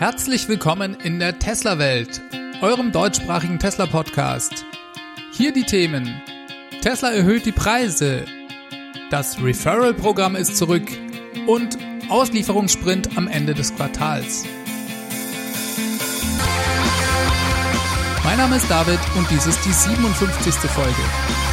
Herzlich willkommen in der Tesla-Welt, eurem deutschsprachigen Tesla-Podcast. Hier die Themen. Tesla erhöht die Preise. Das Referral-Programm ist zurück und Auslieferungssprint am Ende des Quartals. Mein Name ist David und dies ist die 57. Folge.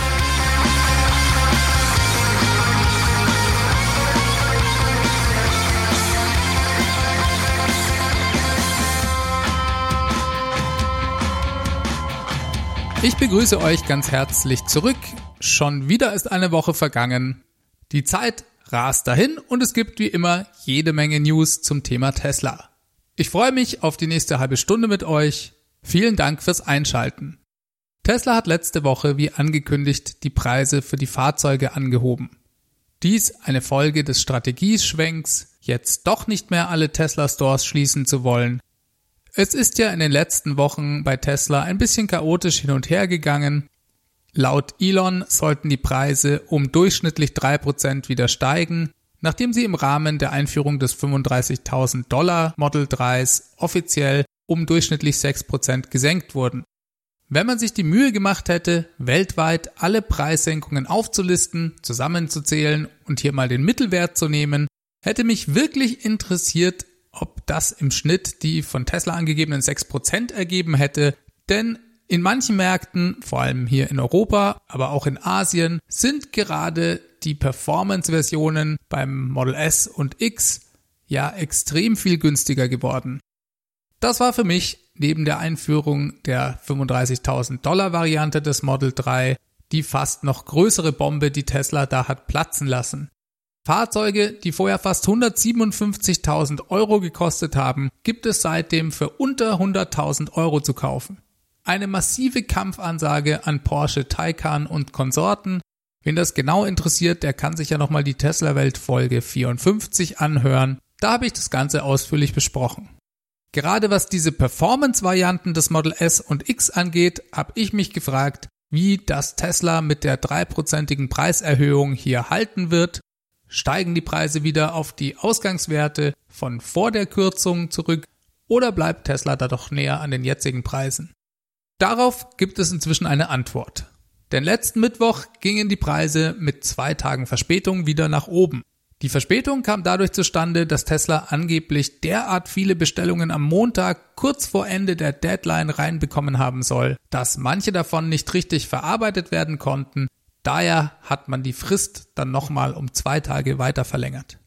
Ich begrüße euch ganz herzlich zurück. Schon wieder ist eine Woche vergangen. Die Zeit rast dahin und es gibt wie immer jede Menge News zum Thema Tesla. Ich freue mich auf die nächste halbe Stunde mit euch. Vielen Dank fürs Einschalten. Tesla hat letzte Woche, wie angekündigt, die Preise für die Fahrzeuge angehoben. Dies eine Folge des Strategieschwenks, jetzt doch nicht mehr alle Tesla Stores schließen zu wollen, es ist ja in den letzten Wochen bei Tesla ein bisschen chaotisch hin und her gegangen. Laut Elon sollten die Preise um durchschnittlich drei Prozent wieder steigen, nachdem sie im Rahmen der Einführung des 35.000 Dollar Model 3s offiziell um durchschnittlich sechs Prozent gesenkt wurden. Wenn man sich die Mühe gemacht hätte, weltweit alle Preissenkungen aufzulisten, zusammenzuzählen und hier mal den Mittelwert zu nehmen, hätte mich wirklich interessiert, ob das im Schnitt die von Tesla angegebenen 6% ergeben hätte, denn in manchen Märkten, vor allem hier in Europa, aber auch in Asien, sind gerade die Performance-Versionen beim Model S und X ja extrem viel günstiger geworden. Das war für mich neben der Einführung der 35.000 Dollar Variante des Model 3 die fast noch größere Bombe, die Tesla da hat platzen lassen. Fahrzeuge, die vorher fast 157.000 Euro gekostet haben, gibt es seitdem für unter 100.000 Euro zu kaufen. Eine massive Kampfansage an Porsche Taycan und Konsorten. Wen das genau interessiert, der kann sich ja nochmal die Tesla-Welt Folge 54 anhören. Da habe ich das Ganze ausführlich besprochen. Gerade was diese Performance-Varianten des Model S und X angeht, habe ich mich gefragt, wie das Tesla mit der dreiprozentigen Preiserhöhung hier halten wird Steigen die Preise wieder auf die Ausgangswerte von vor der Kürzung zurück oder bleibt Tesla da doch näher an den jetzigen Preisen? Darauf gibt es inzwischen eine Antwort. Denn letzten Mittwoch gingen die Preise mit zwei Tagen Verspätung wieder nach oben. Die Verspätung kam dadurch zustande, dass Tesla angeblich derart viele Bestellungen am Montag kurz vor Ende der Deadline reinbekommen haben soll, dass manche davon nicht richtig verarbeitet werden konnten Daher hat man die Frist dann nochmal um zwei Tage weiter verlängert.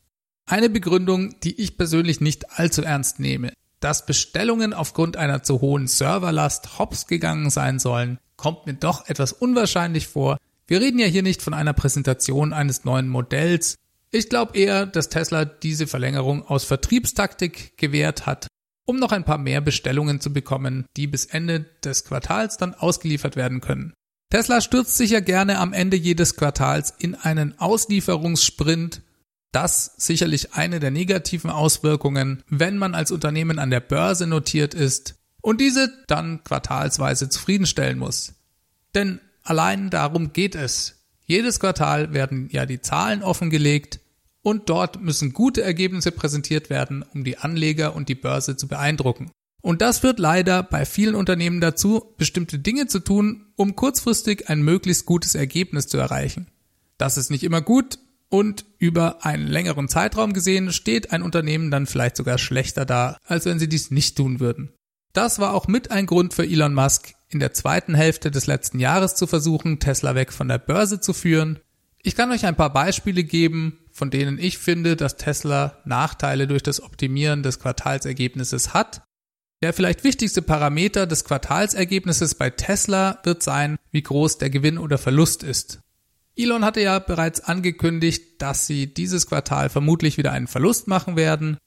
Eine Begründung, die ich persönlich nicht allzu ernst nehme. Dass Bestellungen aufgrund einer zu hohen Serverlast hops gegangen sein sollen, kommt mir doch etwas unwahrscheinlich vor. Wir reden ja hier nicht von einer Präsentation eines neuen Modells. Ich glaube eher, dass Tesla diese Verlängerung aus Vertriebstaktik gewährt hat, um noch ein paar mehr Bestellungen zu bekommen, die bis Ende des Quartals dann ausgeliefert werden können. Tesla stürzt sich ja gerne am Ende jedes Quartals in einen Auslieferungssprint. Das sicherlich eine der negativen Auswirkungen, wenn man als Unternehmen an der Börse notiert ist und diese dann quartalsweise zufriedenstellen muss. Denn allein darum geht es. Jedes Quartal werden ja die Zahlen offengelegt und dort müssen gute Ergebnisse präsentiert werden, um die Anleger und die Börse zu beeindrucken. Und das führt leider bei vielen Unternehmen dazu, bestimmte Dinge zu tun, um kurzfristig ein möglichst gutes Ergebnis zu erreichen. Das ist nicht immer gut und über einen längeren Zeitraum gesehen steht ein Unternehmen dann vielleicht sogar schlechter da, als wenn sie dies nicht tun würden. Das war auch mit ein Grund für Elon Musk, in der zweiten Hälfte des letzten Jahres zu versuchen, Tesla weg von der Börse zu führen. Ich kann euch ein paar Beispiele geben, von denen ich finde, dass Tesla Nachteile durch das Optimieren des Quartalsergebnisses hat der vielleicht wichtigste Parameter des Quartalsergebnisses bei Tesla wird sein, wie groß der Gewinn oder Verlust ist. Elon hatte ja bereits angekündigt, dass sie dieses Quartal vermutlich wieder einen Verlust machen werden.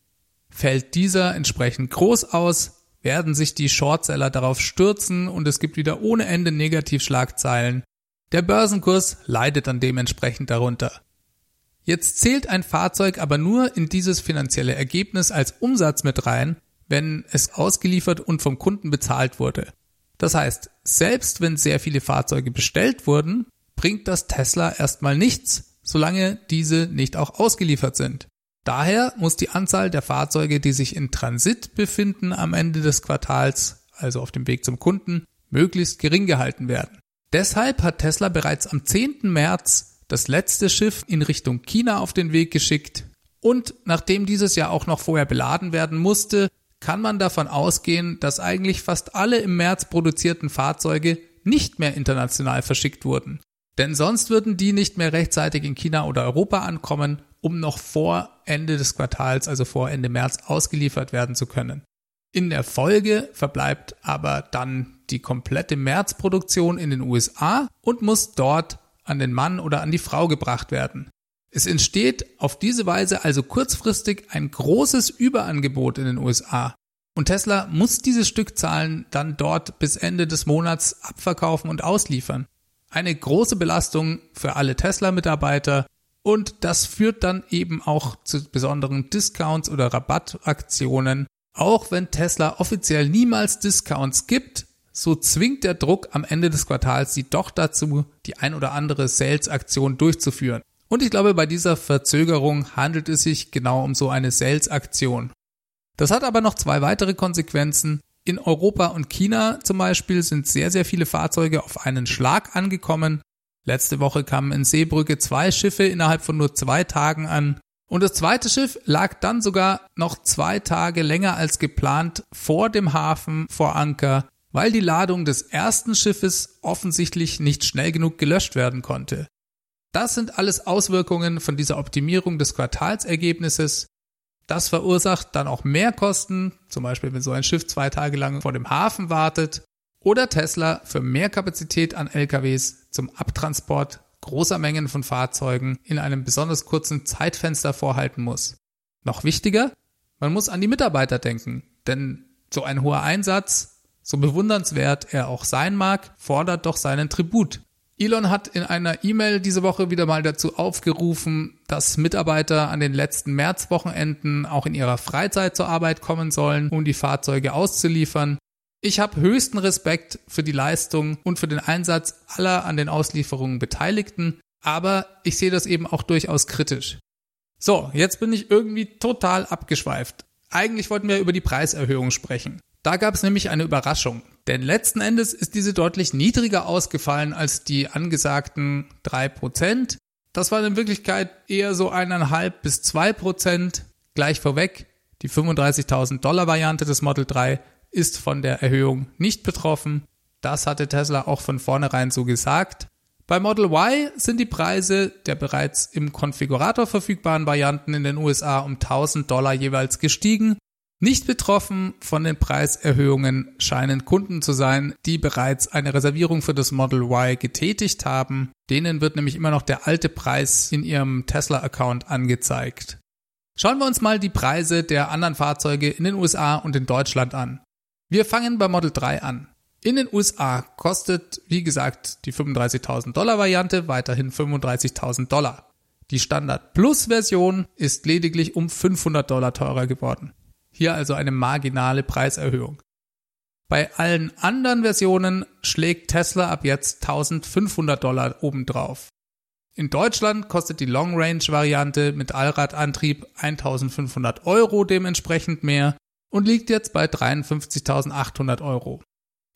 Fällt dieser entsprechend groß aus, werden sich die Shortseller darauf stürzen und es gibt wieder ohne Ende Negativschlagzeilen. Der Börsenkurs leidet dann dementsprechend darunter. Jetzt zählt ein Fahrzeug aber nur in dieses finanzielle Ergebnis als Umsatz mit rein, wenn es ausgeliefert und vom Kunden bezahlt wurde. Das heißt, selbst wenn sehr viele Fahrzeuge bestellt wurden, bringt das Tesla erstmal nichts, solange diese nicht auch ausgeliefert sind. Daher muss die Anzahl der Fahrzeuge, die sich in Transit befinden am Ende des Quartals, also auf dem Weg zum Kunden, möglichst gering gehalten werden. Deshalb hat Tesla bereits am 10. März das letzte Schiff in Richtung China auf den Weg geschickt und nachdem dieses ja auch noch vorher beladen werden musste, kann man davon ausgehen, dass eigentlich fast alle im März produzierten Fahrzeuge nicht mehr international verschickt wurden. Denn sonst würden die nicht mehr rechtzeitig in China oder Europa ankommen, um noch vor Ende des Quartals, also vor Ende März, ausgeliefert werden zu können. In der Folge verbleibt aber dann die komplette Märzproduktion in den USA und muss dort an den Mann oder an die Frau gebracht werden. Es entsteht auf diese Weise also kurzfristig ein großes Überangebot in den USA. Und Tesla muss diese Stückzahlen dann dort bis Ende des Monats abverkaufen und ausliefern. Eine große Belastung für alle Tesla-Mitarbeiter und das führt dann eben auch zu besonderen Discounts oder Rabattaktionen. Auch wenn Tesla offiziell niemals Discounts gibt, so zwingt der Druck am Ende des Quartals sie doch dazu, die ein oder andere Sales-Aktion durchzuführen. Und ich glaube, bei dieser Verzögerung handelt es sich genau um so eine Sales-Aktion. Das hat aber noch zwei weitere Konsequenzen. In Europa und China zum Beispiel sind sehr, sehr viele Fahrzeuge auf einen Schlag angekommen. Letzte Woche kamen in Seebrücke zwei Schiffe innerhalb von nur zwei Tagen an. Und das zweite Schiff lag dann sogar noch zwei Tage länger als geplant vor dem Hafen vor Anker, weil die Ladung des ersten Schiffes offensichtlich nicht schnell genug gelöscht werden konnte. Das sind alles Auswirkungen von dieser Optimierung des Quartalsergebnisses. Das verursacht dann auch mehr Kosten, zum Beispiel wenn so ein Schiff zwei Tage lang vor dem Hafen wartet oder Tesla für mehr Kapazität an LKWs zum Abtransport großer Mengen von Fahrzeugen in einem besonders kurzen Zeitfenster vorhalten muss. Noch wichtiger, man muss an die Mitarbeiter denken, denn so ein hoher Einsatz, so bewundernswert er auch sein mag, fordert doch seinen Tribut. Elon hat in einer E-Mail diese Woche wieder mal dazu aufgerufen, dass Mitarbeiter an den letzten Märzwochenenden auch in ihrer Freizeit zur Arbeit kommen sollen, um die Fahrzeuge auszuliefern. Ich habe höchsten Respekt für die Leistung und für den Einsatz aller an den Auslieferungen Beteiligten, aber ich sehe das eben auch durchaus kritisch. So, jetzt bin ich irgendwie total abgeschweift. Eigentlich wollten wir über die Preiserhöhung sprechen. Da gab es nämlich eine Überraschung. Denn letzten Endes ist diese deutlich niedriger ausgefallen als die angesagten drei Prozent. Das war in Wirklichkeit eher so eineinhalb bis zwei Prozent. Gleich vorweg, die 35.000 Dollar Variante des Model 3 ist von der Erhöhung nicht betroffen. Das hatte Tesla auch von vornherein so gesagt. Bei Model Y sind die Preise der bereits im Konfigurator verfügbaren Varianten in den USA um 1000 Dollar jeweils gestiegen nicht betroffen von den Preiserhöhungen scheinen Kunden zu sein, die bereits eine Reservierung für das Model Y getätigt haben. Denen wird nämlich immer noch der alte Preis in ihrem Tesla-Account angezeigt. Schauen wir uns mal die Preise der anderen Fahrzeuge in den USA und in Deutschland an. Wir fangen bei Model 3 an. In den USA kostet, wie gesagt, die 35.000 Dollar Variante weiterhin 35.000 Dollar. Die Standard Plus Version ist lediglich um 500 Dollar teurer geworden. Hier also eine marginale Preiserhöhung. Bei allen anderen Versionen schlägt Tesla ab jetzt 1500 Dollar obendrauf. In Deutschland kostet die Long Range Variante mit Allradantrieb 1500 Euro dementsprechend mehr und liegt jetzt bei 53.800 Euro.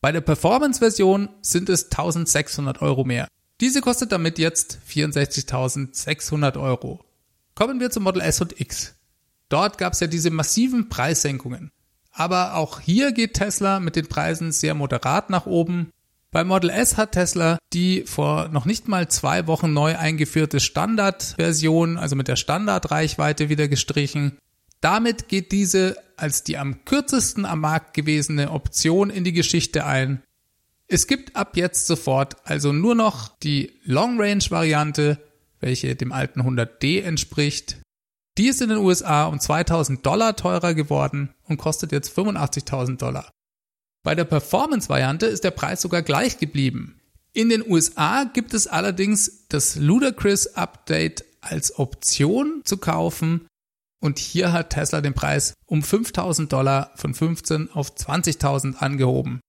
Bei der Performance Version sind es 1600 Euro mehr. Diese kostet damit jetzt 64.600 Euro. Kommen wir zum Model S und X. Dort gab es ja diese massiven Preissenkungen. Aber auch hier geht Tesla mit den Preisen sehr moderat nach oben. Bei Model S hat Tesla die vor noch nicht mal zwei Wochen neu eingeführte Standardversion, also mit der Standardreichweite wieder gestrichen. Damit geht diese als die am kürzesten am Markt gewesene Option in die Geschichte ein. Es gibt ab jetzt sofort also nur noch die Long Range Variante, welche dem alten 100D entspricht, die ist in den USA um 2000 Dollar teurer geworden und kostet jetzt 85.000 Dollar. Bei der Performance-Variante ist der Preis sogar gleich geblieben. In den USA gibt es allerdings das Ludacris Update als Option zu kaufen und hier hat Tesla den Preis um 5000 Dollar von 15 auf 20.000 angehoben.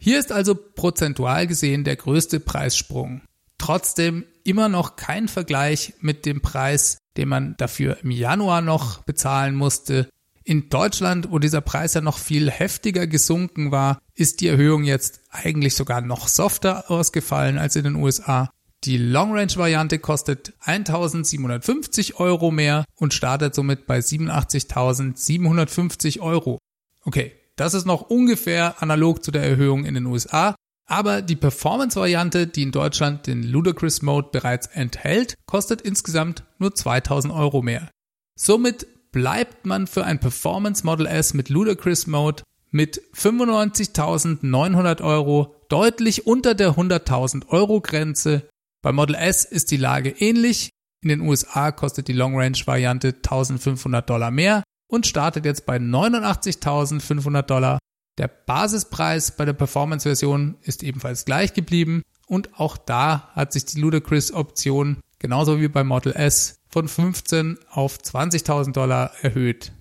Hier ist also prozentual gesehen der größte Preissprung. Trotzdem immer noch kein Vergleich mit dem Preis den man dafür im Januar noch bezahlen musste. In Deutschland, wo dieser Preis ja noch viel heftiger gesunken war, ist die Erhöhung jetzt eigentlich sogar noch softer ausgefallen als in den USA. Die Long Range Variante kostet 1750 Euro mehr und startet somit bei 87.750 Euro. Okay, das ist noch ungefähr analog zu der Erhöhung in den USA, aber die Performance-Variante, die in Deutschland den Ludicrous Mode bereits enthält, kostet insgesamt nur 2000 Euro mehr. Somit bleibt man für ein Performance Model S mit Ludicrous Mode mit 95.900 Euro deutlich unter der 100.000 Euro Grenze bei Model S ist die Lage ähnlich. In den USA kostet die Long Range Variante 1500 Dollar mehr und startet jetzt bei 89.500 Dollar. Der Basispreis bei der Performance Version ist ebenfalls gleich geblieben und auch da hat sich die Ludacris Option genauso wie bei Model S von 15 auf 20.000 Dollar erhöht.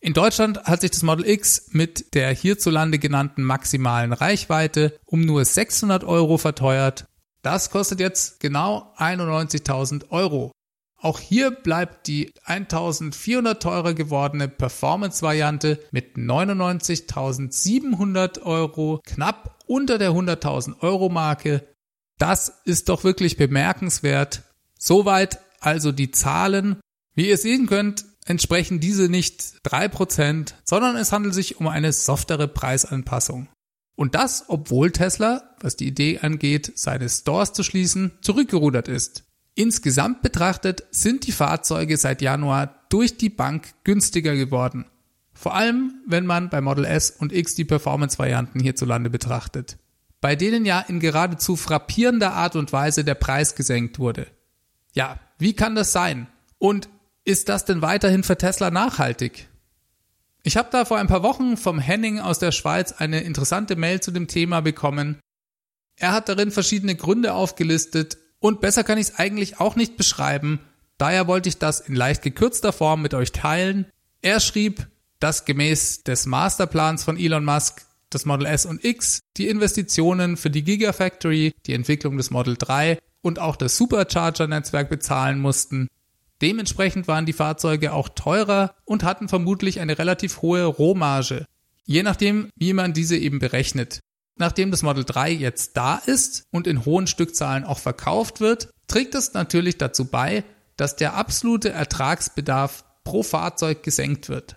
In Deutschland hat sich das Model X mit der hierzulande genannten maximalen Reichweite um nur 600 Euro verteuert das kostet jetzt genau 91.000 Euro. Auch hier bleibt die 1400 teurer gewordene Performance-Variante mit 99.700 Euro knapp unter der 100.000 Euro Marke. Das ist doch wirklich bemerkenswert. Soweit also die Zahlen. Wie ihr sehen könnt, entsprechen diese nicht 3%, sondern es handelt sich um eine softere Preisanpassung. Und das, obwohl Tesla, was die Idee angeht, seine Stores zu schließen, zurückgerudert ist. Insgesamt betrachtet sind die Fahrzeuge seit Januar durch die Bank günstiger geworden. Vor allem, wenn man bei Model S und X die Performance-Varianten hierzulande betrachtet, bei denen ja in geradezu frappierender Art und Weise der Preis gesenkt wurde. Ja, wie kann das sein? Und ist das denn weiterhin für Tesla nachhaltig? Ich habe da vor ein paar Wochen vom Henning aus der Schweiz eine interessante Mail zu dem Thema bekommen. Er hat darin verschiedene Gründe aufgelistet und besser kann ich es eigentlich auch nicht beschreiben. Daher wollte ich das in leicht gekürzter Form mit euch teilen. Er schrieb, dass gemäß des Masterplans von Elon Musk das Model S und X die Investitionen für die Gigafactory, die Entwicklung des Model 3 und auch das Supercharger-Netzwerk bezahlen mussten. Dementsprechend waren die Fahrzeuge auch teurer und hatten vermutlich eine relativ hohe Rohmarge. Je nachdem, wie man diese eben berechnet. Nachdem das Model 3 jetzt da ist und in hohen Stückzahlen auch verkauft wird, trägt es natürlich dazu bei, dass der absolute Ertragsbedarf pro Fahrzeug gesenkt wird.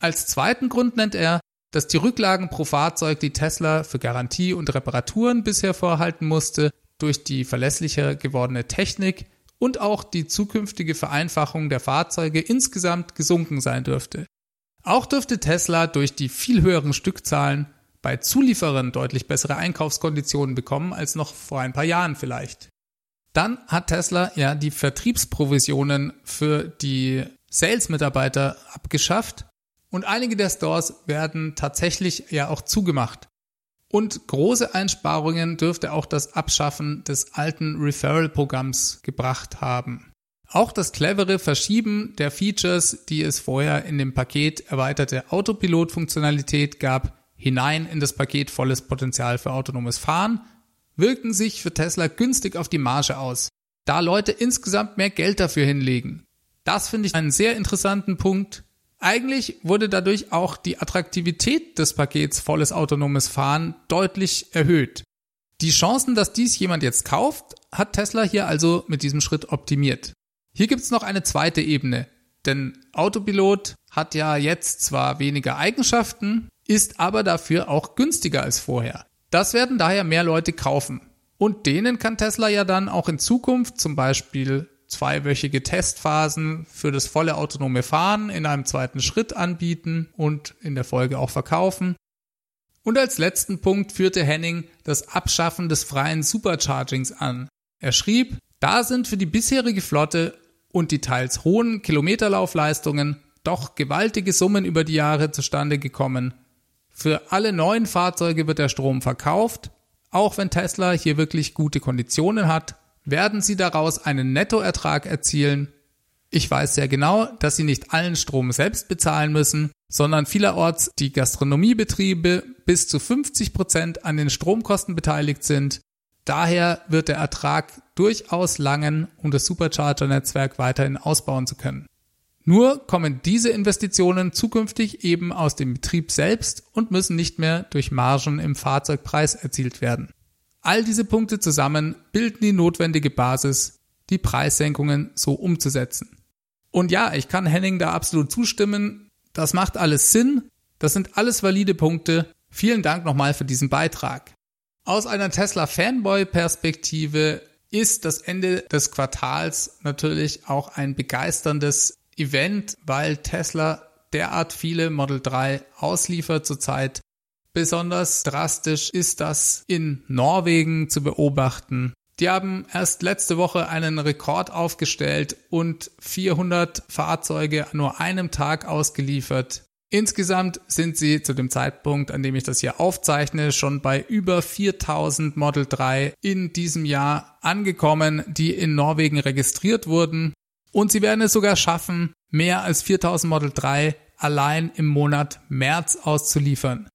Als zweiten Grund nennt er, dass die Rücklagen pro Fahrzeug, die Tesla für Garantie und Reparaturen bisher vorhalten musste, durch die verlässlicher gewordene Technik und auch die zukünftige Vereinfachung der Fahrzeuge insgesamt gesunken sein dürfte. Auch dürfte Tesla durch die viel höheren Stückzahlen bei Zulieferern deutlich bessere Einkaufskonditionen bekommen als noch vor ein paar Jahren vielleicht. Dann hat Tesla ja die Vertriebsprovisionen für die Sales-Mitarbeiter abgeschafft und einige der Stores werden tatsächlich ja auch zugemacht. Und große Einsparungen dürfte auch das Abschaffen des alten Referral-Programms gebracht haben. Auch das clevere Verschieben der Features, die es vorher in dem Paket erweiterte Autopilot-Funktionalität gab, hinein in das Paket volles Potenzial für autonomes Fahren, wirken sich für Tesla günstig auf die Marge aus, da Leute insgesamt mehr Geld dafür hinlegen. Das finde ich einen sehr interessanten Punkt, eigentlich wurde dadurch auch die Attraktivität des Pakets volles autonomes Fahren deutlich erhöht. Die Chancen, dass dies jemand jetzt kauft, hat Tesla hier also mit diesem Schritt optimiert. Hier gibt's noch eine zweite Ebene, denn Autopilot hat ja jetzt zwar weniger Eigenschaften, ist aber dafür auch günstiger als vorher. Das werden daher mehr Leute kaufen. Und denen kann Tesla ja dann auch in Zukunft zum Beispiel zweiwöchige Testphasen für das volle autonome Fahren in einem zweiten Schritt anbieten und in der Folge auch verkaufen. Und als letzten Punkt führte Henning das Abschaffen des freien Superchargings an. Er schrieb, da sind für die bisherige Flotte und die teils hohen Kilometerlaufleistungen doch gewaltige Summen über die Jahre zustande gekommen. Für alle neuen Fahrzeuge wird der Strom verkauft, auch wenn Tesla hier wirklich gute Konditionen hat werden sie daraus einen Nettoertrag erzielen. Ich weiß sehr genau, dass sie nicht allen Strom selbst bezahlen müssen, sondern vielerorts die Gastronomiebetriebe bis zu 50 Prozent an den Stromkosten beteiligt sind. Daher wird der Ertrag durchaus langen, um das Supercharger-Netzwerk weiterhin ausbauen zu können. Nur kommen diese Investitionen zukünftig eben aus dem Betrieb selbst und müssen nicht mehr durch Margen im Fahrzeugpreis erzielt werden. All diese Punkte zusammen bilden die notwendige Basis, die Preissenkungen so umzusetzen. Und ja, ich kann Henning da absolut zustimmen. Das macht alles Sinn. Das sind alles valide Punkte. Vielen Dank nochmal für diesen Beitrag. Aus einer Tesla-Fanboy-Perspektive ist das Ende des Quartals natürlich auch ein begeisterndes Event, weil Tesla derart viele Model 3 ausliefert zurzeit. Besonders drastisch ist das in Norwegen zu beobachten. Die haben erst letzte Woche einen Rekord aufgestellt und 400 Fahrzeuge an nur einem Tag ausgeliefert. Insgesamt sind sie zu dem Zeitpunkt, an dem ich das hier aufzeichne, schon bei über 4000 Model 3 in diesem Jahr angekommen, die in Norwegen registriert wurden. Und sie werden es sogar schaffen, mehr als 4000 Model 3 allein im Monat März auszuliefern.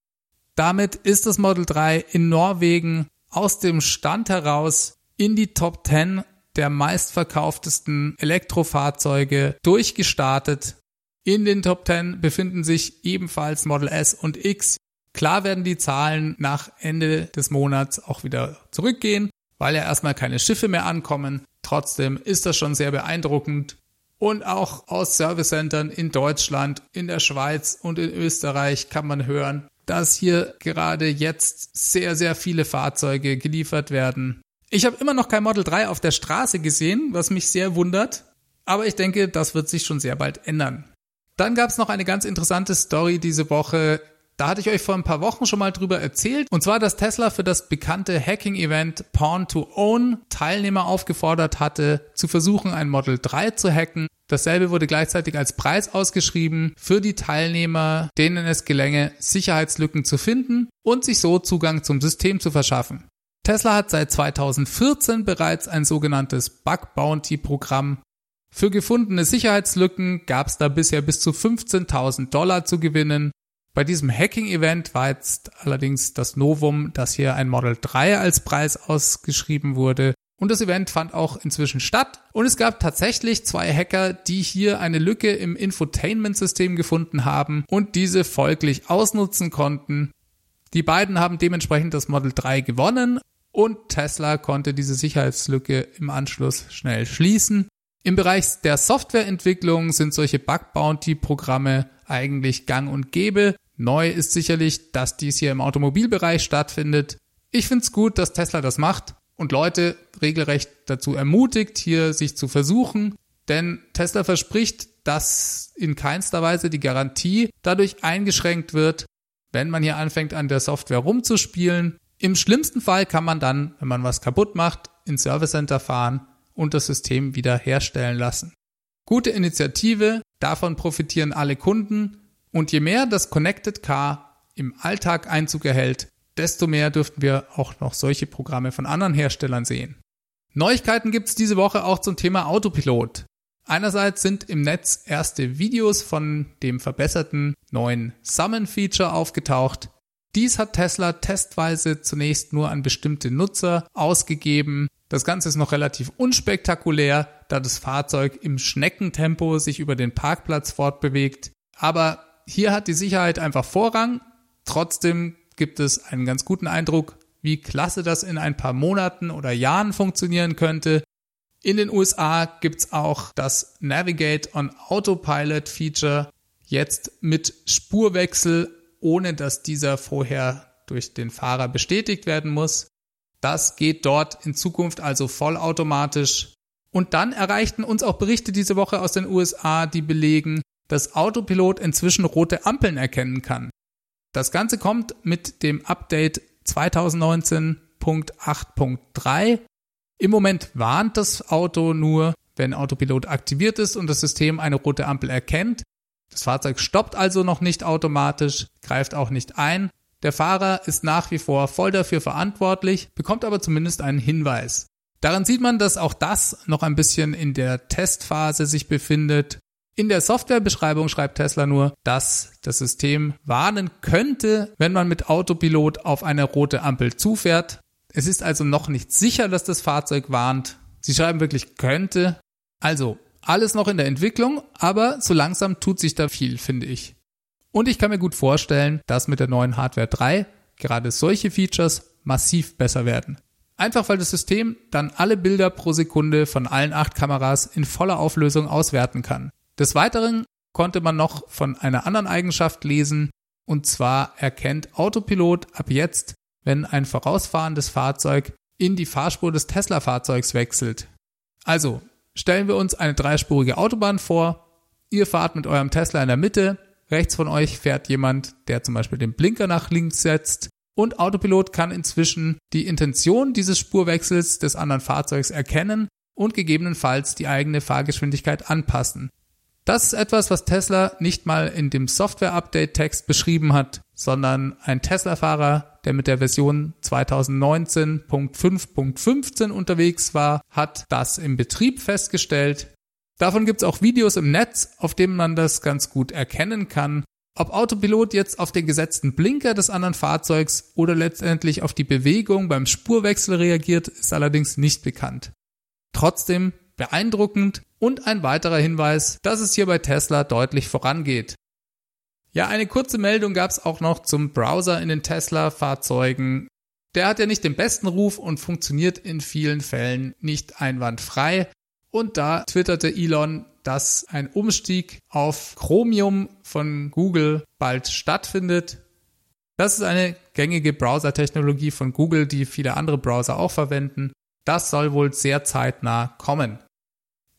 Damit ist das Model 3 in Norwegen aus dem Stand heraus in die Top 10 der meistverkauftesten Elektrofahrzeuge durchgestartet. In den Top 10 befinden sich ebenfalls Model S und X. Klar werden die Zahlen nach Ende des Monats auch wieder zurückgehen, weil ja erstmal keine Schiffe mehr ankommen. Trotzdem ist das schon sehr beeindruckend. Und auch aus Servicecentern in Deutschland, in der Schweiz und in Österreich kann man hören, dass hier gerade jetzt sehr, sehr viele Fahrzeuge geliefert werden. Ich habe immer noch kein Model 3 auf der Straße gesehen, was mich sehr wundert. Aber ich denke, das wird sich schon sehr bald ändern. Dann gab es noch eine ganz interessante Story diese Woche. Da hatte ich euch vor ein paar Wochen schon mal drüber erzählt. Und zwar, dass Tesla für das bekannte Hacking-Event Pawn to Own Teilnehmer aufgefordert hatte, zu versuchen, ein Model 3 zu hacken. Dasselbe wurde gleichzeitig als Preis ausgeschrieben für die Teilnehmer, denen es gelänge, Sicherheitslücken zu finden und sich so Zugang zum System zu verschaffen. Tesla hat seit 2014 bereits ein sogenanntes Bug Bounty Programm. Für gefundene Sicherheitslücken gab es da bisher bis zu 15.000 Dollar zu gewinnen bei diesem Hacking-Event war jetzt allerdings das Novum, dass hier ein Model 3 als Preis ausgeschrieben wurde. Und das Event fand auch inzwischen statt. Und es gab tatsächlich zwei Hacker, die hier eine Lücke im Infotainment-System gefunden haben und diese folglich ausnutzen konnten. Die beiden haben dementsprechend das Model 3 gewonnen und Tesla konnte diese Sicherheitslücke im Anschluss schnell schließen. Im Bereich der Softwareentwicklung sind solche Bug Bounty Programme eigentlich gang und gäbe. Neu ist sicherlich, dass dies hier im Automobilbereich stattfindet. Ich finde es gut, dass Tesla das macht und Leute regelrecht dazu ermutigt, hier sich zu versuchen, denn Tesla verspricht, dass in keinster Weise die Garantie dadurch eingeschränkt wird, wenn man hier anfängt an der Software rumzuspielen. Im schlimmsten Fall kann man dann, wenn man was kaputt macht, ins Service Center fahren und das System wieder herstellen lassen. Gute Initiative, davon profitieren alle Kunden und je mehr das Connected Car im Alltag Einzug erhält, desto mehr dürften wir auch noch solche Programme von anderen Herstellern sehen. Neuigkeiten gibt es diese Woche auch zum Thema Autopilot. Einerseits sind im Netz erste Videos von dem verbesserten neuen Summon-Feature aufgetaucht. Dies hat Tesla testweise zunächst nur an bestimmte Nutzer ausgegeben. Das Ganze ist noch relativ unspektakulär, da das Fahrzeug im Schneckentempo sich über den Parkplatz fortbewegt. Aber hier hat die Sicherheit einfach Vorrang. Trotzdem gibt es einen ganz guten Eindruck, wie klasse das in ein paar Monaten oder Jahren funktionieren könnte. In den USA gibt's auch das Navigate on Autopilot Feature jetzt mit Spurwechsel, ohne dass dieser vorher durch den Fahrer bestätigt werden muss. Das geht dort in Zukunft also vollautomatisch. Und dann erreichten uns auch Berichte diese Woche aus den USA, die belegen, dass Autopilot inzwischen rote Ampeln erkennen kann. Das Ganze kommt mit dem Update 2019.8.3. Im Moment warnt das Auto nur, wenn Autopilot aktiviert ist und das System eine rote Ampel erkennt. Das Fahrzeug stoppt also noch nicht automatisch, greift auch nicht ein. Der Fahrer ist nach wie vor voll dafür verantwortlich, bekommt aber zumindest einen Hinweis. Daran sieht man, dass auch das noch ein bisschen in der Testphase sich befindet. In der Softwarebeschreibung schreibt Tesla nur, dass das System warnen könnte, wenn man mit Autopilot auf eine rote Ampel zufährt. Es ist also noch nicht sicher, dass das Fahrzeug warnt. Sie schreiben wirklich könnte. Also, alles noch in der Entwicklung, aber so langsam tut sich da viel, finde ich. Und ich kann mir gut vorstellen, dass mit der neuen Hardware 3 gerade solche Features massiv besser werden. Einfach weil das System dann alle Bilder pro Sekunde von allen acht Kameras in voller Auflösung auswerten kann. Des Weiteren konnte man noch von einer anderen Eigenschaft lesen, und zwar erkennt Autopilot ab jetzt, wenn ein vorausfahrendes Fahrzeug in die Fahrspur des Tesla-Fahrzeugs wechselt. Also, stellen wir uns eine dreispurige Autobahn vor, ihr fahrt mit eurem Tesla in der Mitte, Rechts von euch fährt jemand, der zum Beispiel den Blinker nach links setzt. Und Autopilot kann inzwischen die Intention dieses Spurwechsels des anderen Fahrzeugs erkennen und gegebenenfalls die eigene Fahrgeschwindigkeit anpassen. Das ist etwas, was Tesla nicht mal in dem Software-Update-Text beschrieben hat, sondern ein Tesla-Fahrer, der mit der Version 2019.5.15 unterwegs war, hat das im Betrieb festgestellt Davon gibt's auch Videos im Netz, auf denen man das ganz gut erkennen kann. Ob Autopilot jetzt auf den gesetzten Blinker des anderen Fahrzeugs oder letztendlich auf die Bewegung beim Spurwechsel reagiert, ist allerdings nicht bekannt. Trotzdem beeindruckend und ein weiterer Hinweis, dass es hier bei Tesla deutlich vorangeht. Ja, eine kurze Meldung gab's auch noch zum Browser in den Tesla-Fahrzeugen. Der hat ja nicht den besten Ruf und funktioniert in vielen Fällen nicht einwandfrei. Und da twitterte Elon, dass ein Umstieg auf Chromium von Google bald stattfindet. Das ist eine gängige Browser-Technologie von Google, die viele andere Browser auch verwenden. Das soll wohl sehr zeitnah kommen.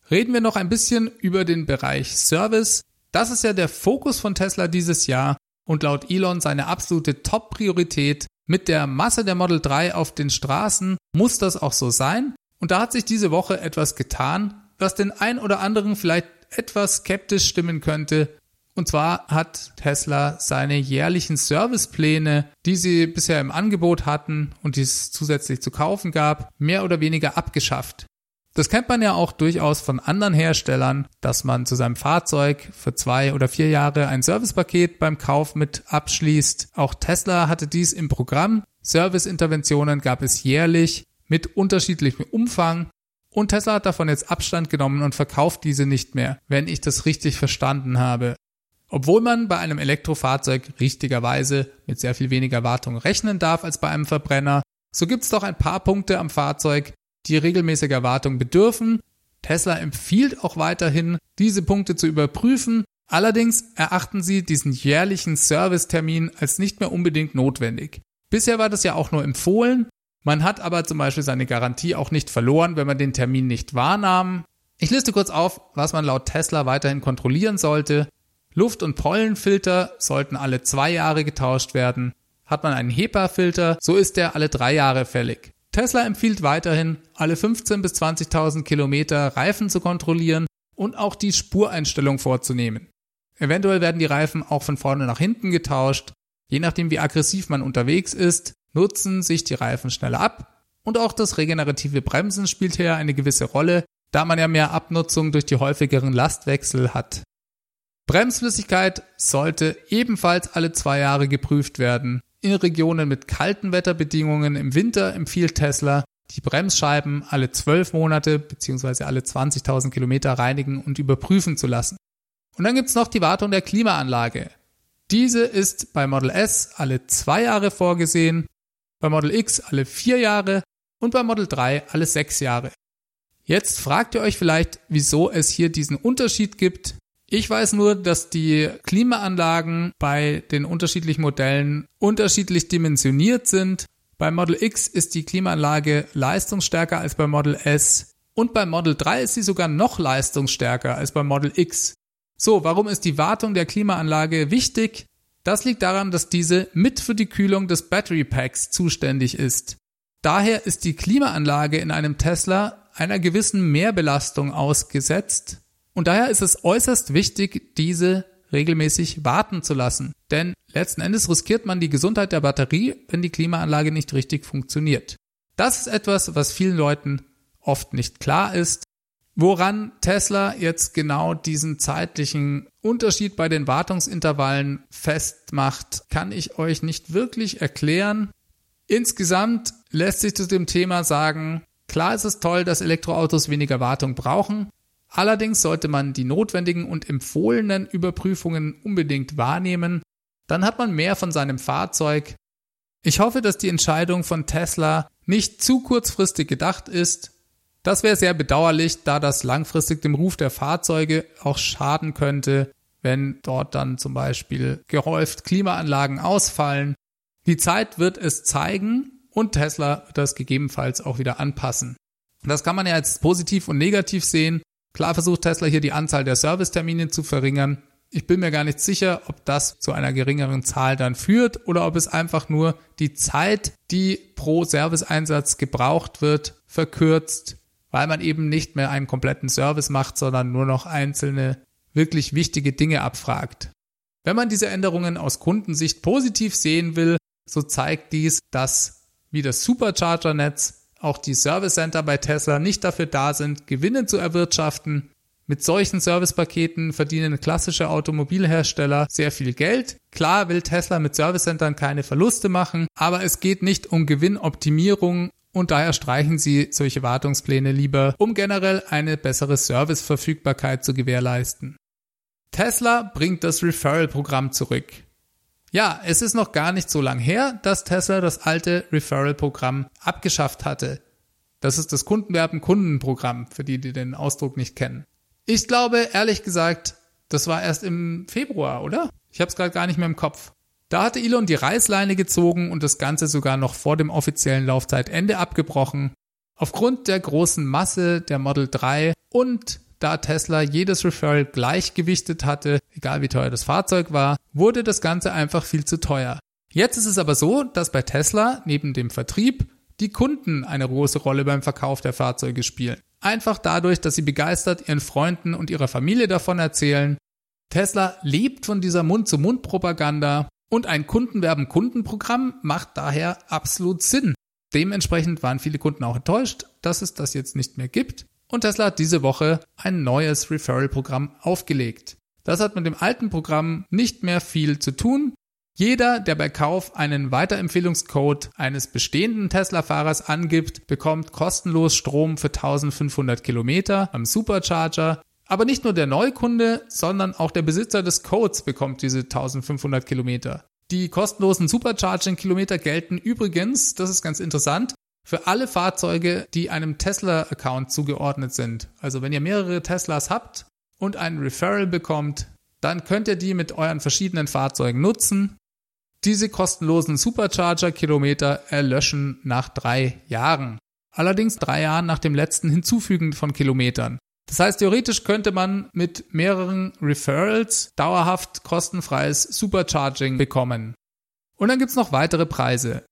Reden wir noch ein bisschen über den Bereich Service. Das ist ja der Fokus von Tesla dieses Jahr und laut Elon seine absolute Top-Priorität. Mit der Masse der Model 3 auf den Straßen muss das auch so sein. Und da hat sich diese Woche etwas getan, was den ein oder anderen vielleicht etwas skeptisch stimmen könnte. Und zwar hat Tesla seine jährlichen Servicepläne, die sie bisher im Angebot hatten und die es zusätzlich zu kaufen gab, mehr oder weniger abgeschafft. Das kennt man ja auch durchaus von anderen Herstellern, dass man zu seinem Fahrzeug für zwei oder vier Jahre ein Servicepaket beim Kauf mit abschließt. Auch Tesla hatte dies im Programm. Serviceinterventionen gab es jährlich mit unterschiedlichem Umfang und Tesla hat davon jetzt Abstand genommen und verkauft diese nicht mehr, wenn ich das richtig verstanden habe. Obwohl man bei einem Elektrofahrzeug richtigerweise mit sehr viel weniger Wartung rechnen darf als bei einem Verbrenner, so gibt es doch ein paar Punkte am Fahrzeug, die regelmäßiger Wartung bedürfen. Tesla empfiehlt auch weiterhin, diese Punkte zu überprüfen. Allerdings erachten sie diesen jährlichen Servicetermin als nicht mehr unbedingt notwendig. Bisher war das ja auch nur empfohlen, man hat aber zum Beispiel seine Garantie auch nicht verloren, wenn man den Termin nicht wahrnahm. Ich liste kurz auf, was man laut Tesla weiterhin kontrollieren sollte. Luft- und Pollenfilter sollten alle zwei Jahre getauscht werden. Hat man einen HEPA-Filter, so ist der alle drei Jahre fällig. Tesla empfiehlt weiterhin, alle 15.000 bis 20.000 Kilometer Reifen zu kontrollieren und auch die Spureinstellung vorzunehmen. Eventuell werden die Reifen auch von vorne nach hinten getauscht. Je nachdem, wie aggressiv man unterwegs ist, nutzen sich die Reifen schneller ab und auch das regenerative Bremsen spielt hier eine gewisse Rolle, da man ja mehr Abnutzung durch die häufigeren Lastwechsel hat. Bremsflüssigkeit sollte ebenfalls alle zwei Jahre geprüft werden. In Regionen mit kalten Wetterbedingungen im Winter empfiehlt Tesla, die Bremsscheiben alle zwölf Monate bzw. alle 20.000 Kilometer reinigen und überprüfen zu lassen. Und dann gibt's noch die Wartung der Klimaanlage. Diese ist bei Model S alle zwei Jahre vorgesehen bei Model X alle vier Jahre und bei Model 3 alle sechs Jahre. Jetzt fragt ihr euch vielleicht, wieso es hier diesen Unterschied gibt. Ich weiß nur, dass die Klimaanlagen bei den unterschiedlichen Modellen unterschiedlich dimensioniert sind. Bei Model X ist die Klimaanlage leistungsstärker als bei Model S und bei Model 3 ist sie sogar noch leistungsstärker als bei Model X. So, warum ist die Wartung der Klimaanlage wichtig? Das liegt daran, dass diese mit für die Kühlung des Battery Packs zuständig ist. Daher ist die Klimaanlage in einem Tesla einer gewissen Mehrbelastung ausgesetzt und daher ist es äußerst wichtig, diese regelmäßig warten zu lassen. Denn letzten Endes riskiert man die Gesundheit der Batterie, wenn die Klimaanlage nicht richtig funktioniert. Das ist etwas, was vielen Leuten oft nicht klar ist Woran Tesla jetzt genau diesen zeitlichen Unterschied bei den Wartungsintervallen festmacht, kann ich euch nicht wirklich erklären. Insgesamt lässt sich zu dem Thema sagen, klar ist es toll, dass Elektroautos weniger Wartung brauchen, allerdings sollte man die notwendigen und empfohlenen Überprüfungen unbedingt wahrnehmen, dann hat man mehr von seinem Fahrzeug. Ich hoffe, dass die Entscheidung von Tesla nicht zu kurzfristig gedacht ist. Das wäre sehr bedauerlich, da das langfristig dem Ruf der Fahrzeuge auch schaden könnte, wenn dort dann zum Beispiel gehäuft Klimaanlagen ausfallen. Die Zeit wird es zeigen und Tesla wird das gegebenenfalls auch wieder anpassen. Das kann man ja jetzt positiv und negativ sehen. Klar versucht Tesla hier die Anzahl der Servicetermine zu verringern. Ich bin mir gar nicht sicher, ob das zu einer geringeren Zahl dann führt oder ob es einfach nur die Zeit, die pro Serviceeinsatz gebraucht wird, verkürzt, weil man eben nicht mehr einen kompletten Service macht, sondern nur noch einzelne wirklich wichtige Dinge abfragt. Wenn man diese Änderungen aus Kundensicht positiv sehen will, so zeigt dies, dass wie das Supercharger-Netz auch die Service Center bei Tesla nicht dafür da sind, Gewinne zu erwirtschaften. Mit solchen Servicepaketen verdienen klassische Automobilhersteller sehr viel Geld. Klar will Tesla mit Service Centern keine Verluste machen, aber es geht nicht um Gewinnoptimierung und daher streichen sie solche Wartungspläne lieber, um generell eine bessere Serviceverfügbarkeit zu gewährleisten. Tesla bringt das Referral-Programm zurück. Ja, es ist noch gar nicht so lang her, dass Tesla das alte Referral-Programm abgeschafft hatte. Das ist das Kundenwerben-Kundenprogramm, für die, die den Ausdruck nicht kennen. Ich glaube, ehrlich gesagt, das war erst im Februar, oder? Ich habe es gerade gar nicht mehr im Kopf. Da hatte Elon die Reißleine gezogen und das Ganze sogar noch vor dem offiziellen Laufzeitende abgebrochen. Aufgrund der großen Masse der Model 3 und da Tesla jedes Referral gleichgewichtet hatte, egal wie teuer das Fahrzeug war, wurde das Ganze einfach viel zu teuer. Jetzt ist es aber so, dass bei Tesla neben dem Vertrieb die Kunden eine große Rolle beim Verkauf der Fahrzeuge spielen. Einfach dadurch, dass sie begeistert ihren Freunden und ihrer Familie davon erzählen. Tesla lebt von dieser Mund-zu-Mund-Propaganda und ein Kundenwerben-Kundenprogramm macht daher absolut Sinn. Dementsprechend waren viele Kunden auch enttäuscht, dass es das jetzt nicht mehr gibt. Und Tesla hat diese Woche ein neues Referral-Programm aufgelegt. Das hat mit dem alten Programm nicht mehr viel zu tun. Jeder, der bei Kauf einen Weiterempfehlungscode eines bestehenden Tesla-Fahrers angibt, bekommt kostenlos Strom für 1500 Kilometer am Supercharger. Aber nicht nur der Neukunde, sondern auch der Besitzer des Codes bekommt diese 1500 Kilometer. Die kostenlosen Supercharging-Kilometer gelten übrigens, das ist ganz interessant, für alle Fahrzeuge, die einem Tesla-Account zugeordnet sind. Also wenn ihr mehrere Teslas habt und einen Referral bekommt, dann könnt ihr die mit euren verschiedenen Fahrzeugen nutzen. Diese kostenlosen Supercharger-Kilometer erlöschen nach drei Jahren. Allerdings drei Jahren nach dem letzten Hinzufügen von Kilometern. Das heißt, theoretisch könnte man mit mehreren Referrals dauerhaft kostenfreies Supercharging bekommen. Und dann gibt's noch weitere Preise.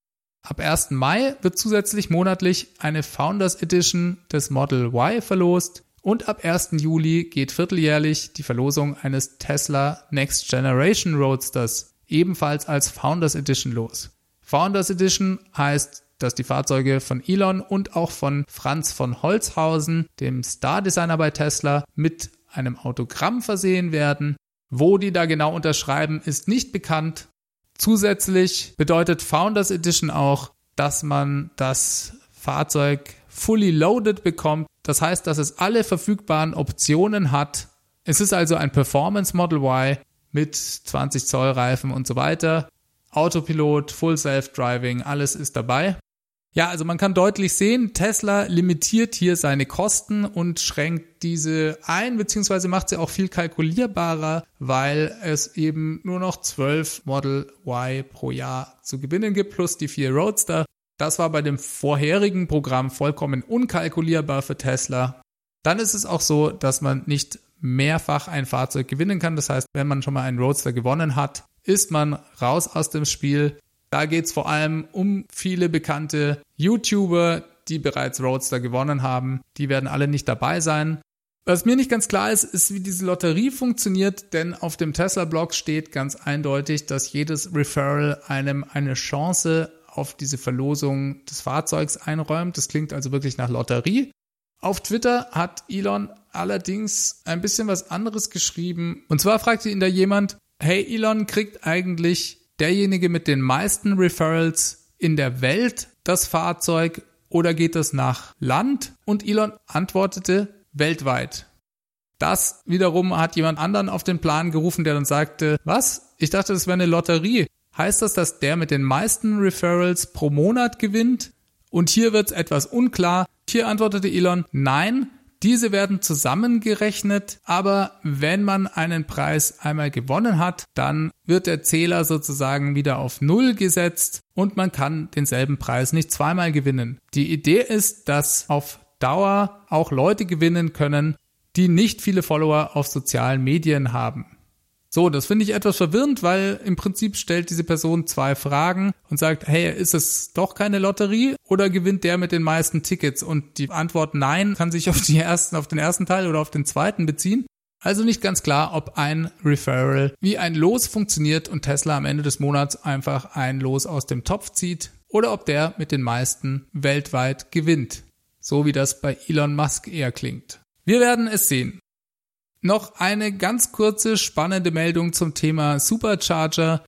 Ab 1. Mai wird zusätzlich monatlich eine Founders Edition des Model Y verlost und ab 1. Juli geht vierteljährlich die Verlosung eines Tesla Next Generation Roadsters ebenfalls als Founders Edition los. Founders Edition heißt, dass die Fahrzeuge von Elon und auch von Franz von Holzhausen, dem Star-Designer bei Tesla, mit einem Autogramm versehen werden. Wo die da genau unterschreiben, ist nicht bekannt. Zusätzlich bedeutet Founders Edition auch, dass man das Fahrzeug fully loaded bekommt. Das heißt, dass es alle verfügbaren Optionen hat. Es ist also ein Performance Model Y mit 20 Zoll Reifen und so weiter. Autopilot, Full Self-Driving, alles ist dabei. Ja, also man kann deutlich sehen, Tesla limitiert hier seine Kosten und schränkt diese ein, beziehungsweise macht sie auch viel kalkulierbarer, weil es eben nur noch zwölf Model Y pro Jahr zu gewinnen gibt, plus die vier Roadster. Das war bei dem vorherigen Programm vollkommen unkalkulierbar für Tesla. Dann ist es auch so, dass man nicht mehrfach ein Fahrzeug gewinnen kann. Das heißt, wenn man schon mal einen Roadster gewonnen hat, ist man raus aus dem Spiel. Da geht es vor allem um viele bekannte YouTuber, die bereits Roadster gewonnen haben. Die werden alle nicht dabei sein. Was mir nicht ganz klar ist, ist, wie diese Lotterie funktioniert, denn auf dem Tesla-Blog steht ganz eindeutig, dass jedes Referral einem eine Chance auf diese Verlosung des Fahrzeugs einräumt. Das klingt also wirklich nach Lotterie. Auf Twitter hat Elon allerdings ein bisschen was anderes geschrieben. Und zwar fragte ihn da jemand, hey Elon, kriegt eigentlich derjenige mit den meisten Referrals in der Welt das Fahrzeug oder geht es nach Land? Und Elon antwortete weltweit. Das wiederum hat jemand anderen auf den Plan gerufen, der dann sagte, was? Ich dachte, das wäre eine Lotterie. Heißt das, dass der mit den meisten Referrals pro Monat gewinnt? Und hier wird es etwas unklar. Hier antwortete Elon, nein, diese werden zusammengerechnet, aber wenn man einen Preis einmal gewonnen hat, dann wird der Zähler sozusagen wieder auf Null gesetzt und man kann denselben Preis nicht zweimal gewinnen. Die Idee ist, dass auf Dauer auch Leute gewinnen können, die nicht viele Follower auf sozialen Medien haben. So, das finde ich etwas verwirrend, weil im Prinzip stellt diese Person zwei Fragen und sagt, hey, ist es doch keine Lotterie oder gewinnt der mit den meisten Tickets? Und die Antwort nein kann sich auf die ersten, auf den ersten Teil oder auf den zweiten beziehen. Also nicht ganz klar, ob ein Referral wie ein Los funktioniert und Tesla am Ende des Monats einfach ein Los aus dem Topf zieht oder ob der mit den meisten weltweit gewinnt. So wie das bei Elon Musk eher klingt. Wir werden es sehen. Noch eine ganz kurze spannende Meldung zum Thema Supercharger.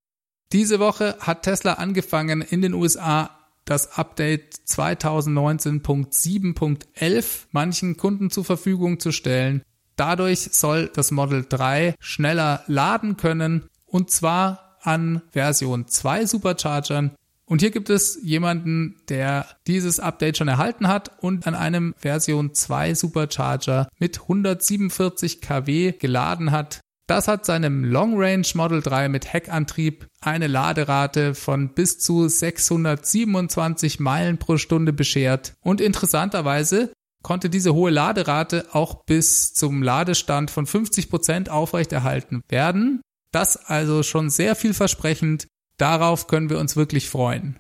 Diese Woche hat Tesla angefangen in den USA das Update 2019.7.11 manchen Kunden zur Verfügung zu stellen. Dadurch soll das Model 3 schneller laden können und zwar an Version 2 Superchargern und hier gibt es jemanden, der dieses Update schon erhalten hat und an einem Version 2 Supercharger mit 147 kW geladen hat. Das hat seinem Long Range Model 3 mit Heckantrieb eine Laderate von bis zu 627 Meilen pro Stunde beschert. Und interessanterweise konnte diese hohe Laderate auch bis zum Ladestand von 50 Prozent aufrechterhalten werden. Das also schon sehr vielversprechend Darauf können wir uns wirklich freuen.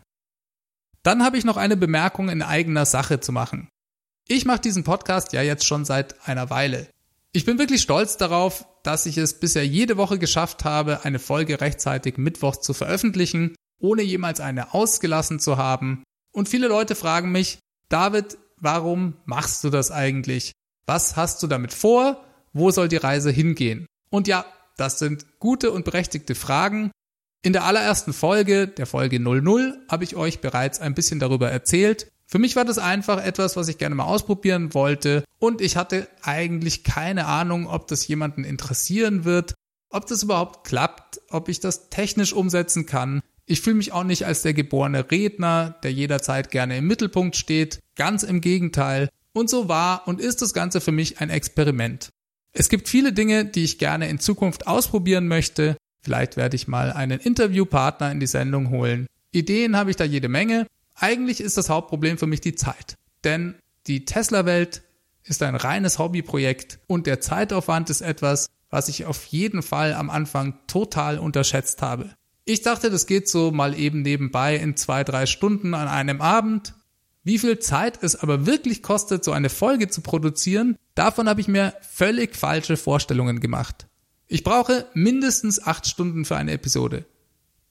Dann habe ich noch eine Bemerkung in eigener Sache zu machen. Ich mache diesen Podcast ja jetzt schon seit einer Weile. Ich bin wirklich stolz darauf, dass ich es bisher jede Woche geschafft habe, eine Folge rechtzeitig Mittwochs zu veröffentlichen, ohne jemals eine ausgelassen zu haben. Und viele Leute fragen mich, David, warum machst du das eigentlich? Was hast du damit vor? Wo soll die Reise hingehen? Und ja, das sind gute und berechtigte Fragen in der allerersten Folge, der Folge 00, habe ich euch bereits ein bisschen darüber erzählt. Für mich war das einfach etwas, was ich gerne mal ausprobieren wollte und ich hatte eigentlich keine Ahnung, ob das jemanden interessieren wird, ob das überhaupt klappt, ob ich das technisch umsetzen kann. Ich fühle mich auch nicht als der geborene Redner, der jederzeit gerne im Mittelpunkt steht. Ganz im Gegenteil. Und so war und ist das Ganze für mich ein Experiment. Es gibt viele Dinge, die ich gerne in Zukunft ausprobieren möchte. Vielleicht werde ich mal einen Interviewpartner in die Sendung holen. Ideen habe ich da jede Menge. Eigentlich ist das Hauptproblem für mich die Zeit. Denn die Tesla-Welt ist ein reines Hobbyprojekt und der Zeitaufwand ist etwas, was ich auf jeden Fall am Anfang total unterschätzt habe. Ich dachte, das geht so mal eben nebenbei in zwei, drei Stunden an einem Abend. Wie viel Zeit es aber wirklich kostet, so eine Folge zu produzieren, davon habe ich mir völlig falsche Vorstellungen gemacht. Ich brauche mindestens acht Stunden für eine Episode.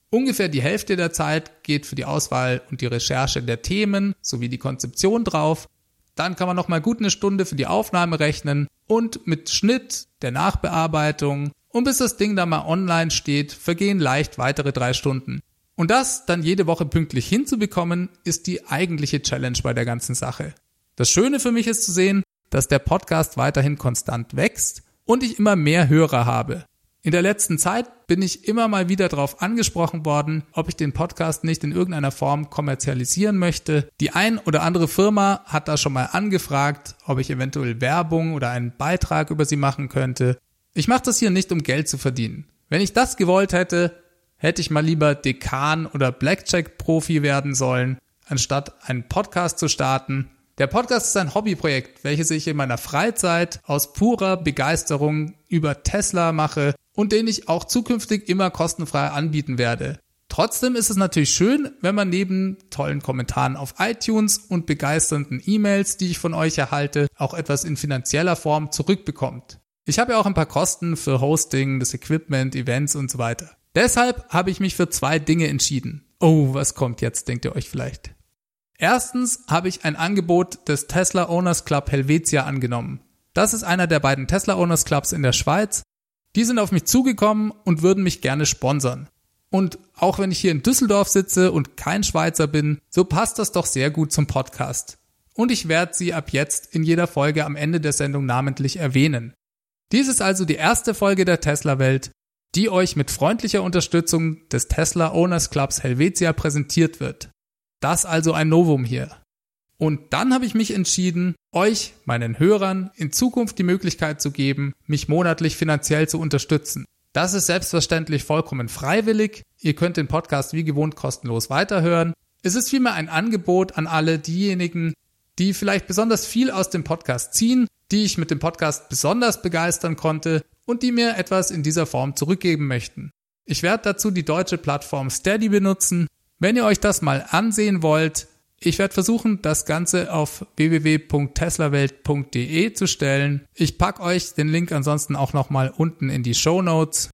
Ungefähr die Hälfte der Zeit geht für die Auswahl und die Recherche der Themen sowie die Konzeption drauf. Dann kann man noch mal gut eine Stunde für die Aufnahme rechnen und mit Schnitt, der Nachbearbeitung und bis das Ding dann mal online steht, vergehen leicht weitere drei Stunden. Und das dann jede Woche pünktlich hinzubekommen, ist die eigentliche Challenge bei der ganzen Sache. Das Schöne für mich ist zu sehen, dass der Podcast weiterhin konstant wächst und ich immer mehr Hörer habe. In der letzten Zeit bin ich immer mal wieder darauf angesprochen worden, ob ich den Podcast nicht in irgendeiner Form kommerzialisieren möchte. Die ein oder andere Firma hat da schon mal angefragt, ob ich eventuell Werbung oder einen Beitrag über sie machen könnte. Ich mache das hier nicht, um Geld zu verdienen. Wenn ich das gewollt hätte, hätte ich mal lieber Dekan oder Blackjack-Profi werden sollen, anstatt einen Podcast zu starten der Podcast ist ein Hobbyprojekt, welches ich in meiner Freizeit aus purer Begeisterung über Tesla mache und den ich auch zukünftig immer kostenfrei anbieten werde. Trotzdem ist es natürlich schön, wenn man neben tollen Kommentaren auf iTunes und begeisternden E-Mails, die ich von euch erhalte, auch etwas in finanzieller Form zurückbekommt. Ich habe ja auch ein paar Kosten für Hosting, das Equipment, Events und so weiter. Deshalb habe ich mich für zwei Dinge entschieden. Oh, was kommt jetzt, denkt ihr euch vielleicht. Erstens habe ich ein Angebot des Tesla Owners Club Helvetia angenommen. Das ist einer der beiden Tesla Owners Clubs in der Schweiz. Die sind auf mich zugekommen und würden mich gerne sponsern. Und auch wenn ich hier in Düsseldorf sitze und kein Schweizer bin, so passt das doch sehr gut zum Podcast. Und ich werde sie ab jetzt in jeder Folge am Ende der Sendung namentlich erwähnen. Dies ist also die erste Folge der Tesla Welt, die euch mit freundlicher Unterstützung des Tesla Owners Clubs Helvetia präsentiert wird. Das also ein Novum hier. Und dann habe ich mich entschieden, euch, meinen Hörern, in Zukunft die Möglichkeit zu geben, mich monatlich finanziell zu unterstützen. Das ist selbstverständlich vollkommen freiwillig. Ihr könnt den Podcast wie gewohnt kostenlos weiterhören. Es ist vielmehr ein Angebot an alle diejenigen, die vielleicht besonders viel aus dem Podcast ziehen, die ich mit dem Podcast besonders begeistern konnte und die mir etwas in dieser Form zurückgeben möchten. Ich werde dazu die deutsche Plattform Steady benutzen. Wenn ihr euch das mal ansehen wollt, ich werde versuchen, das Ganze auf www.teslawelt.de zu stellen. Ich packe euch den Link ansonsten auch nochmal unten in die Show Notes.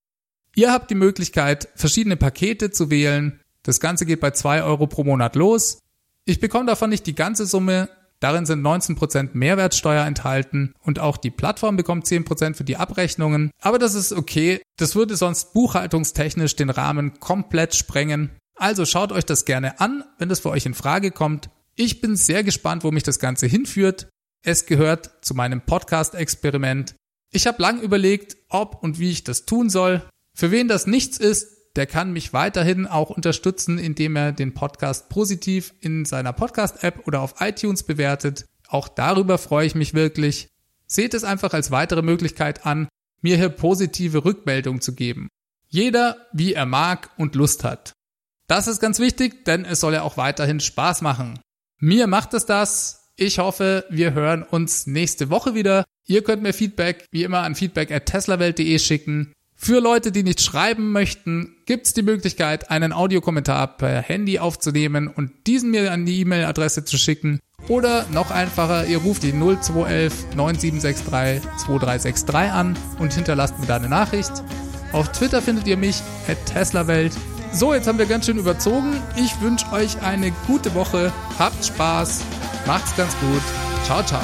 Ihr habt die Möglichkeit, verschiedene Pakete zu wählen. Das Ganze geht bei zwei Euro pro Monat los. Ich bekomme davon nicht die ganze Summe. Darin sind 19% Mehrwertsteuer enthalten und auch die Plattform bekommt 10% für die Abrechnungen. Aber das ist okay. Das würde sonst buchhaltungstechnisch den Rahmen komplett sprengen. Also schaut euch das gerne an, wenn das für euch in Frage kommt. Ich bin sehr gespannt, wo mich das Ganze hinführt. Es gehört zu meinem Podcast-Experiment. Ich habe lang überlegt, ob und wie ich das tun soll. Für wen das nichts ist, der kann mich weiterhin auch unterstützen, indem er den Podcast positiv in seiner Podcast-App oder auf iTunes bewertet. Auch darüber freue ich mich wirklich. Seht es einfach als weitere Möglichkeit an, mir hier positive Rückmeldung zu geben. Jeder, wie er mag und Lust hat. Das ist ganz wichtig, denn es soll ja auch weiterhin Spaß machen. Mir macht es das. Ich hoffe, wir hören uns nächste Woche wieder. Ihr könnt mir Feedback wie immer an feedback@teslawelt.de schicken. Für Leute, die nicht schreiben möchten, gibt es die Möglichkeit, einen Audiokommentar per Handy aufzunehmen und diesen mir an die E-Mail-Adresse zu schicken. Oder noch einfacher, ihr ruft die 0211 9763 2363 an und hinterlasst mir da eine Nachricht. Auf Twitter findet ihr mich at teslawelt. So, jetzt haben wir ganz schön überzogen. Ich wünsche euch eine gute Woche. Habt Spaß. Macht's ganz gut. Ciao, ciao.